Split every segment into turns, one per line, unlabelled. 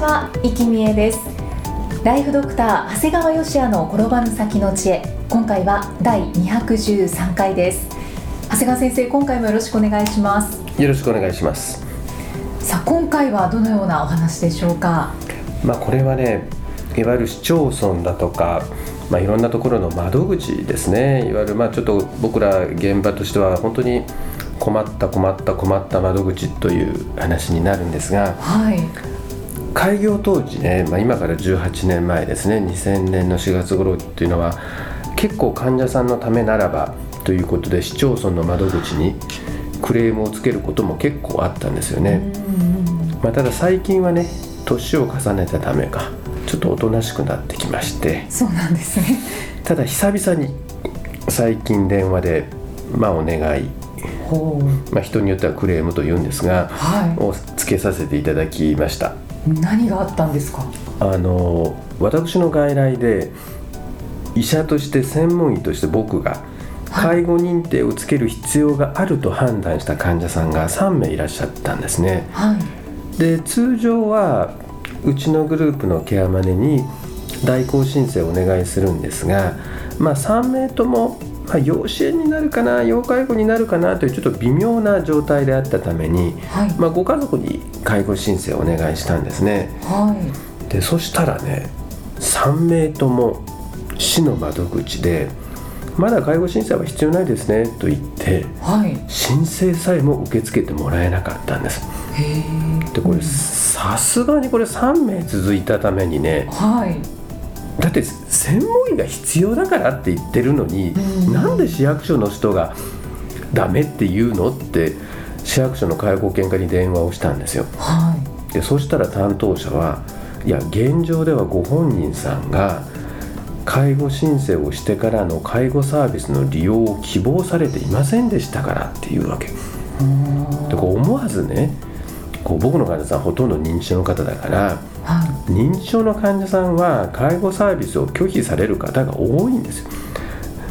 は、生きみえです。ライフドクター長谷川芳也の転ばぬ先の知恵。今回は第213回です。長谷川先生今回もよろしくお願いします。
よろしくお願いします。
さあ今回はどのようなお話でしょうか？
まあこれはねいわゆる市町村だとかまあいろんなところの窓口ですね。いわゆるまあちょっと僕ら現場としては本当に困った困った困った窓口という話になるんですが、
はい
開業当時ね、まあ、今から18年前ですね2000年の4月頃っていうのは結構患者さんのためならばということで市町村の窓口にクレームをつけることも結構あったんですよね、まあ、ただ最近はね年を重ねたためかちょっとおとなしくなってきまして。
そうなんですね。
ただ久々に最近電話でまあお願い。まあ、人によってはクレームと言うんですが、
は
をつけさせていただきました。
い何があったんですか？
あの私の外来で医者として専門医として僕が介護認定をつける必要があると判断した患者さんが3名いらっしゃったんですね。
はい。
で通常はうちのグループのケアマネに代行申請をお願いするんですが、まあ、3名とも、まあ、養子縁になるかな要介護になるかなというちょっと微妙な状態であったために、
はい。
まあ、ご家族に介護申請をお願いしたんですね。
はい。
でそしたらね3名とも市の窓口で「まだ介護申請は必要ないですね」と言って
はい。
申請さえも受け付けてもらえなかったんです。でこれさすがにこれ3名続いたためにね
はい。
だって専門医が必要だからって言ってるのに、
うん。
なんで市役所の人がダメって言うのって市役所の介護保険課に電話をしたんですよ。
は
でそしたら担当者はいや現状ではご本人さんが介護申請をしてからの介護サービスの利用を希望されていませんでしたからっていうわけ。でこう思わずねこう僕の患者さんほとんど認知症の方だから
は
認知症の患者さんは介護サービスを拒否される方が多いんですよ。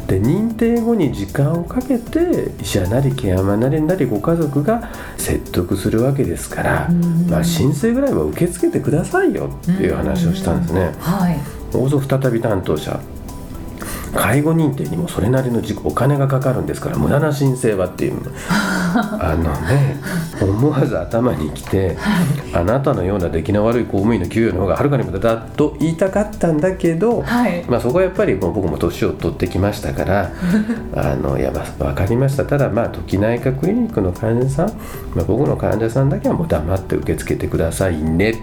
で認定後に時間をかけて医者なりケアマンなりなりご家族が説得するわけですから、
うん。
まあ、申請ぐらいは受け付けてくださいよっていう話をしたんですね。
いはい。
再び担当者介護認定にもそれなりの時お金がかかるんですから無駄な申請はっていう。あのね思わず頭にきてあなたのような出来の悪い公務員の給与の方がはるかに無駄だと言いたかったんだけど、
はい。
まあ、そこはやっぱりもう僕も年を取ってきましたから あのいや、まあ、分かりました。ただまあ時内科クリニックの患者さん、まあ、僕の患者さんだけはもう黙って受け付けてくださいね。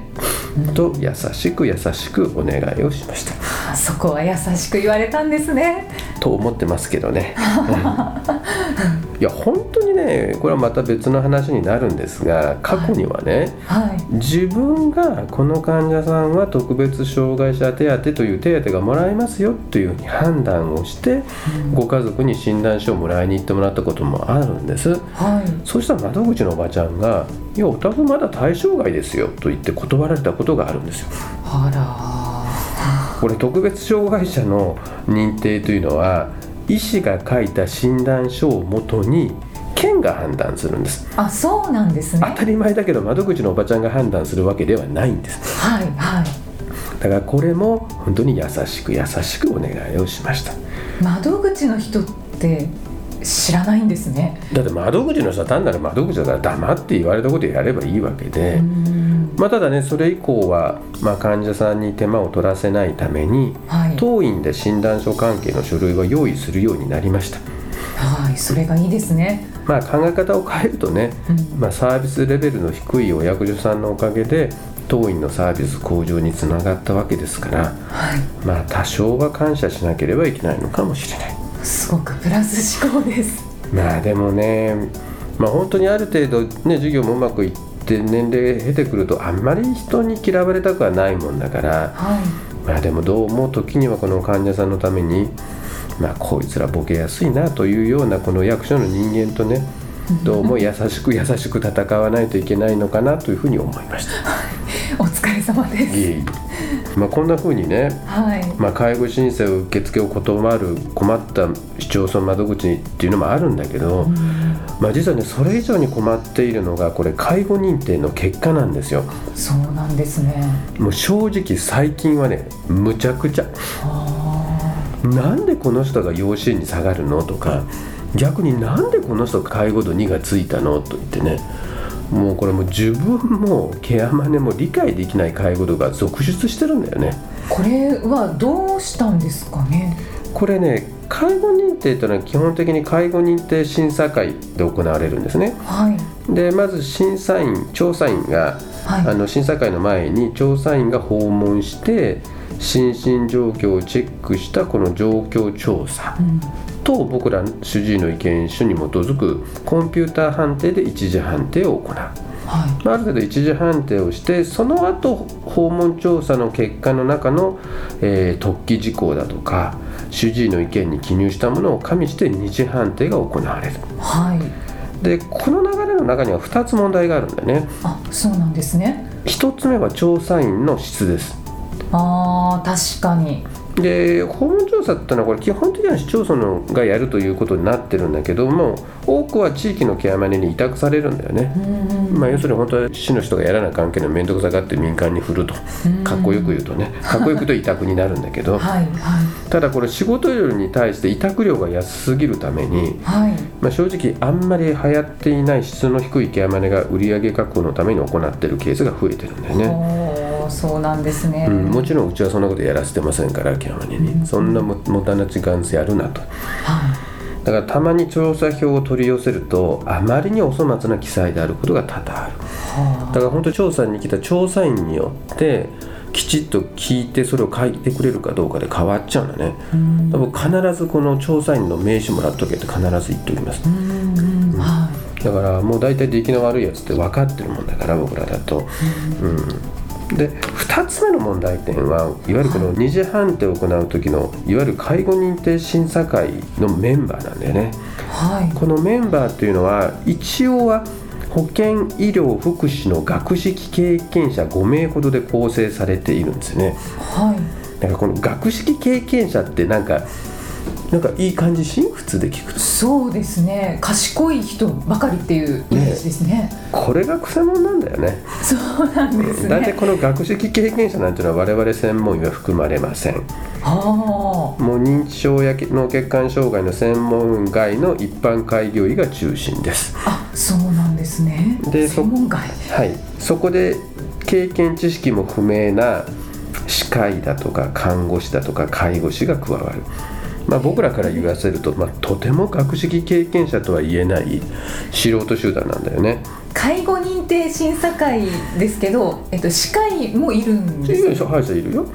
と優しく優しくお願いをしました。
あそこは優しく言われたんですね。
と思ってますけどね。いや本当にねこれはまた別の話になるんですが過去にはね、
はい。
自分がこの患者さんは特別障害者手当という手当がもらえますよというふうに判断をして、ご家族に診断書をもらいに行ってもらったこともあるんです。
はい。
そうしたら窓口のおばちゃんが「いやお宅まだ対象外ですよ」と言って断られたことがあるんですよ。
あら
これ特別障害者の認定というのは医師が書いた診断書をもとに県が判断するんです。
あそうなんですね。
当たり前だけど窓口のおばちゃんが判断するわけではないんです。
はいはい。
だからこれも本当に優しく優しくお願いをしました。
窓口の人って知らないんですね。
だって窓口の人は単なる窓口だから黙って言われたことやればいいわけで、
うん。
まあ、ただねそれ以降は、まあ、患者さんに手間を取らせないために
はい。
当院で診断書関係の書類を用意するようになりました。
はいそれがいいですね。
まあ考え方を変えるとね、
うん。
まあ、サービスレベルの低いお役所さんのおかげで当院のサービス向上につながったわけですから
はい。
まあ多少は感謝しなければいけないのかもしれない
すごくプラス思考です。
まあでもねまあ本当にある程度ね授業もうまくいって年齢経てくるとあんまり人に嫌われたくはないもんだから、
はい。
まあでもどうも時にはこの患者さんのためにまあこいつらボケやすいなというようなこの役所の人間とねどうも優しく優しく戦わないといけないのかなというふうに思いました。
お疲れ様です。
いえいえ。まあこんなふうにね
はい。
まあ、介護申請を受付を断る困った市町村窓口っていうのもあるんだけど、まあ、実はねそれ以上に困っているのがこれ介護認定の結果なんですよ。
そうなんですね。
もう正直最近はねむちゃくちゃ。
あ。
なんでこの人が養子縁に下がるのとか逆になんでこの人介護度2がついたのと言ってねもうこれもう自分もケアマネも理解できない介護度が続出してるんだよね。
ーこれはどうしたんですかね？
これね介護認定というのは基本的に介護認定審査会で行われるんですね。
はい。
でまず審査員調査員が、
はい。
あの審査会の前に調査員が訪問して心身状況をチェックしたこの状況調査。
うん
と僕ら主治医の意見書に基づくコンピューター判定で一次判定を行う。
はい。
まあある程度一次判定をしてその後訪問調査の結果の中の、えー特記事項だとか主治医の意見に記入したものを加味して二次判定が行われる。
はい。
でこの流れの中には2つ問題があるんだよね。
あそうなんですね。
1つ目は調査員の質です。
あー確かに
で訪問調査ってのはこれ基本的には市町村のがやるということになってるんだけども多くは地域のケアマネに委託されるんだよね、まあ、要するに本当は市の人がやらな関係の面倒くさがって民間に振ると。
うん
かっこよく言うとね。かっこよく言うと委託になるんだけど。
はいはい。
ただこれ仕事量に対して委託料が安すぎるために、
はい。
まあ、正直あんまり流行っていない質の低いケアマネが売上確保のために行っているケースが増えてるんだよね。
そうなんですね、
うん、もちろんうちはそんなことやらせてませんからケアマネに、そんなももたな時間やるなと。
は
だからたまに調査票を取り寄せるとあまりにお粗末な記載であることが多々ある。
いは
だから本当調査に来た調査員によってきちっと聞いてそれを書いてくれるかどうかで変わっちゃうんだね。
あうん。
多分必ずこの調査員の名刺もらっとけって必ず言っておきます。だからもう大体出来の悪いやつって分かってるもんだから僕らだと、うん、で2つ目の問題点はいわゆるこの二次判定を行う時のいわゆる介護認定審査会のメンバーなんだよね。
いはい。
このメンバーっていうのは一応は保健医療福祉の学識経験者5名ほどで構成されているんですね。
はい。
だからこの学識経験者ってなんかなんかいい感じしん普通で聞くと。
そうですね。賢い人ばかりっていうイメージですね。
これがくせ者なんだよね。
そうなんです
大体
ね
この学識経験者なんていうのは我々専門医は含まれません。
は
もう認知症や脳血管障害の専門外の一般開業医が中心です。
ああそうなんですね。
でそ
専門外。
はい。そこで経験知識も不明な歯科医だとか看護師だとか介護士が加わるまあ、僕らから言わせると、まあ、とても学識経験者とは言えない素人集団なんだよね。
介護認定審査会ですけど、えっと、歯科医もいるん
い
です
歯医者いるよ。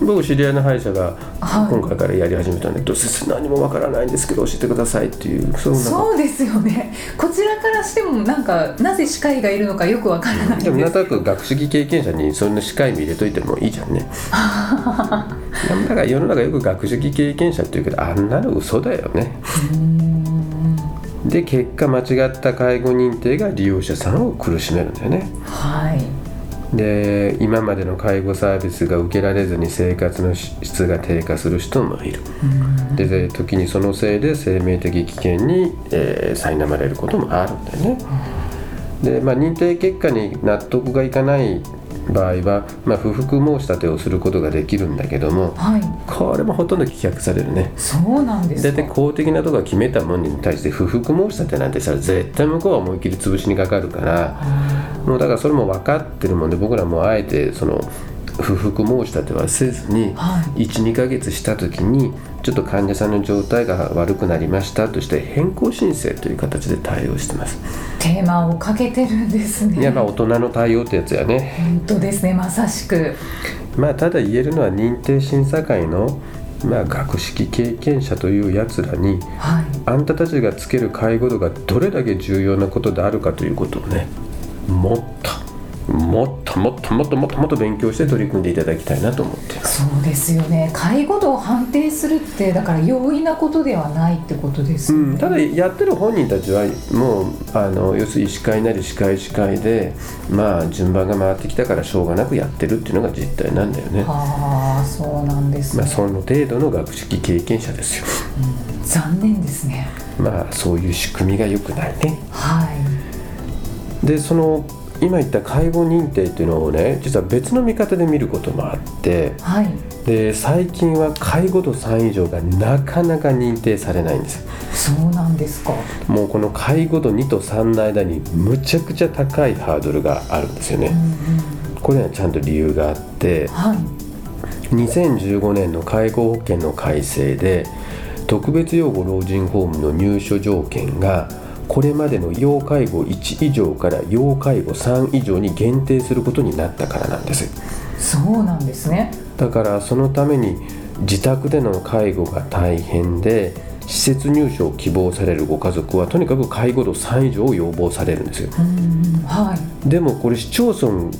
僕知り合いの歯医者が
はい。
今回からやり始めたんだけど、先生何もわからないんですけど教えてくださいっていう
そうですよね。こちらからしてもなんかなぜ歯科医がいるのかよくわからないんです。
でもなんとなく学識経験者にそんな歯科医も入れといてもいいじゃんね だから世の中よく学識経験者って言うけどあんなの嘘だよね。で結果間違った介護認定が利用者さんを苦しめるんだよね。
はい。
で今までの介護サービスが受けられずに生活の質が低下する人もいる。でで時にそのせいで生命的危険に、えー苛まれることもあるんだよね。で、まあ、認定結果に納得がいかない場合は、まあ、不服申し立てをすることができるんだけども
はい。
これもほとんど棄却されるね。
そうなんですか。
大体公的なところが決めたものに対して不服申し立てなんてしたら絶対向こうは思いっきり潰しにかかるからもうだからそれも分かってるもんで僕らもあえてその不服申し立てはせずに
は
12ヶ月した時にちょっと患者さんの状態が悪くなりましたとして変更申請という形で対応してます。
テーマをかけてるんですね。
いやまあ大人の対応ってやつやね。
本当ですね。まさしく。
まあただ言えるのは認定審査会のまあ、学識経験者というやつらに、はい、あんたたちがつける介護度がどれだけ重要なことであるかということをねもっともっともっともっともっともっと勉強して取り組んでいただきたいなと思って
そうですよね。介護度を判定するってだから容易なことではないってことですよね、
うん、ただやってる本人たちはもうあの要するに医師会なり歯科医師会でまあ順番が回ってきたからしょうがなくやってるっていうのが実態なんだよね。
ああそうなんです、
ね、まあその程度の学識経験者ですよ、
うん、残念ですね。
まあそういう仕組みが良くないね。
はい。
でその今言った介護認定っていうのをね実は別の見方で見ることもあって、
はい、
で最近は介護度3以上がなかなか認定されないんです。
そうなんですか。
もうこの介護度2と3の間にむちゃくちゃ高いハードルがあるんですよね、うんうん、これにはちゃんと理由があって、
はい、
2015年の介護保険の改正で特別養護老人ホームの入所条件がこれまでの要介護1以上から要介護3以上に限定することになったからなんです。
そうなんですね。
だからそのために自宅での介護が大変で施設入所を希望されるご家族はとにかく介護度3以上を要望されるんです。よ、
は
い、でもこれ市町村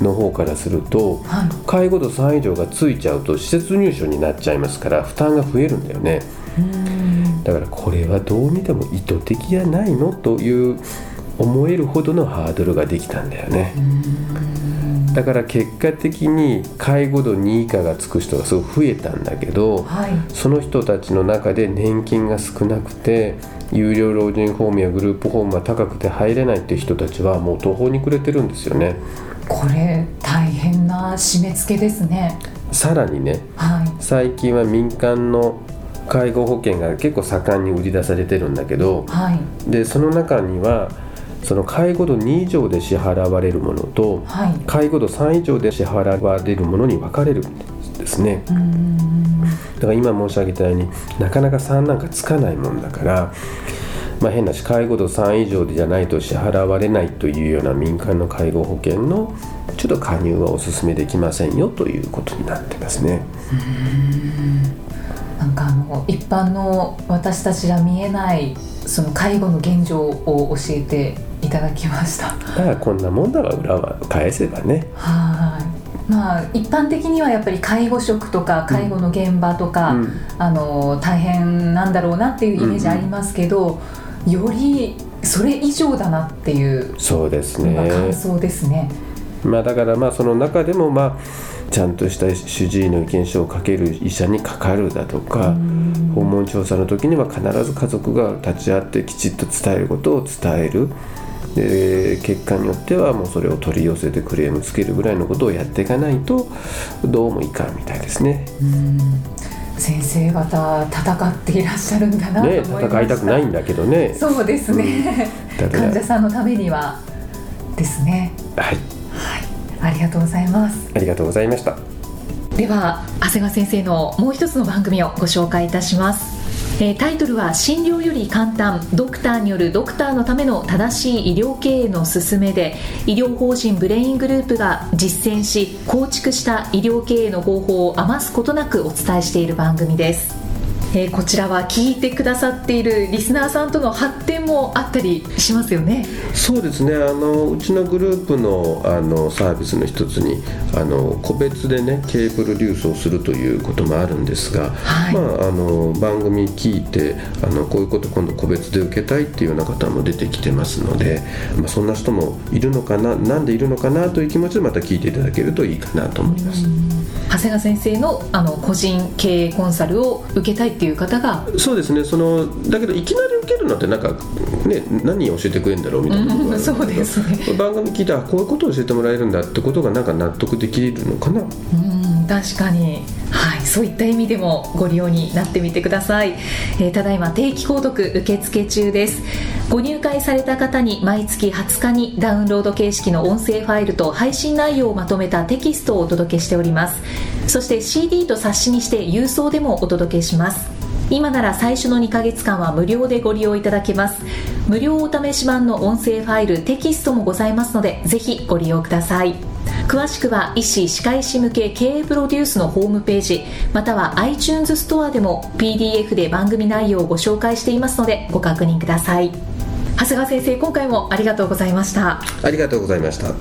の方からすると、はい、介護度3以上がついちゃうと施設入所になっちゃいますから負担が増えるんだよねだからこれはどう見ても意図的じゃないのという思えるほどのハードルができたんだよね。だから結果的に介護度2以下がつく人がすごく増えたんだけど、
はい、
その人たちの中で年金が少なくて有料老人ホームやグループホームが高くて入れないっていう人たちはもう途方に暮れてるんですよね。
これ大変な締め付けですね。
さらにね、
はい、
最近は民間の介護保険が結構盛んに売り出されてるんだけど、
はい、
でその中にはその介護度2以上で支払われるものと、
はい、
介護度3以上で支払われるものに分かれるんですね。だから今申し上げたようになかなか3なんかつかないもんだから、まあ、変なし介護度3以上でじゃないと支払われないというような民間の介護保険のちょっと加入はお勧めできませんよということになってますね。
なんかあの一般の私たちが見えないその介護の現状を教えていただきました。
だからこんなもんだわ裏は返せばね。
はい。まあ一般的にはやっぱり介護職とか介護の現場とか、うん、あの大変なんだろうなっていうイメージありますけど、うんうん、よりそれ以上だなっていう
そうですね。
感想ですね。
まあだからまあその中でもまあちゃんとした主治医の意見書をかける医者にかかるだとか訪問調査の時には必ず家族が立ち会ってきちっと伝えることを伝える。で結果によってはもうそれを取り寄せてクレームつけるぐらいのことをやっていかないとどうもいかんみたいですね。
先生方戦っていらっしゃるんだなと思いまし
ね、戦いたくないんだけどね。
そうですね、うん、患者さんのためにはですね。
はい、はい
ありがとうございます。
ありがとうございました。
では長谷川先生のもう一つの番組をご紹介いたします。えー、タイトルは「診療より簡単。ドクターによるドクターのための正しい医療経営の勧め」で医療法人ブレイングループが実践し構築した医療経営の方法を余すことなくお伝えしている番組ですえー、こちらは聞いてくださっているリスナーさんとの発展もあったりしますよね。
そうですね。あのうちのグループのあのサービスの一つにあの個別でねケーブル流送するということもあるんですが、
はい、
まあ、あの番組聞いてあのこういうこと今度個別で受けたいっていうような方も出てきてますので、まあ、そんな人もいるのかななんでいるのかなという気持ちでまた聞いていただけるといいかなと思います。
長谷川先生のあの個人経営コンサルを受けたいっていう方が。
そうですね。そのだけどいきなり受けるのってなんかね何教えてくれるんだろうみたいな。ところが
そうですね。
番組聞いたらこういうことを教えてもらえるんだってことがなんか納得できるのかな。
うん確かに。はい。そういった意味でもご利用になってみてください、えー、ただいま定期購読受付中ですご入会された方に毎月20日にダウンロード形式の音声ファイルと配信内容をまとめたテキストをお届けしております。そして CD と冊子にして郵送でもお届けします。今なら最初の2ヶ月間は無料でご利用いただけます。無料お試し版の音声ファイルテキストもございますのでぜひご利用ください。詳しくは医師・歯科医師向け経営プロデュースのホームページまたは iTunes ストアでも PDF で番組内容をご紹介していますのでご確認ください。長谷川先生今回もありがとうございました。
ありがとうございました。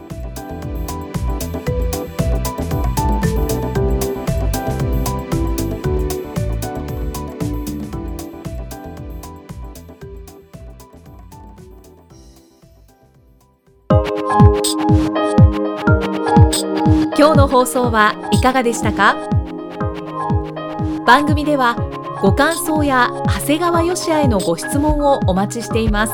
今日の放送はいかがでしたか？番組ではご感想や長谷川よしあへのご質問をお待ちしています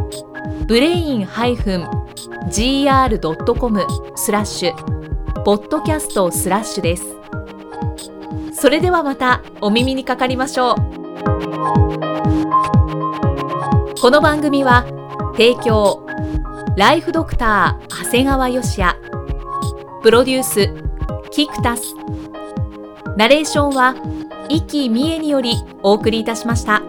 ブレイン -gr.com スラッシュポッドキャストスラッシュです。それではまたお耳にかかりましょう。この番組は提供ライフドクター長谷川芳也。プロデュースキクタス。ナレーションは生きみえによりお送りいたしました。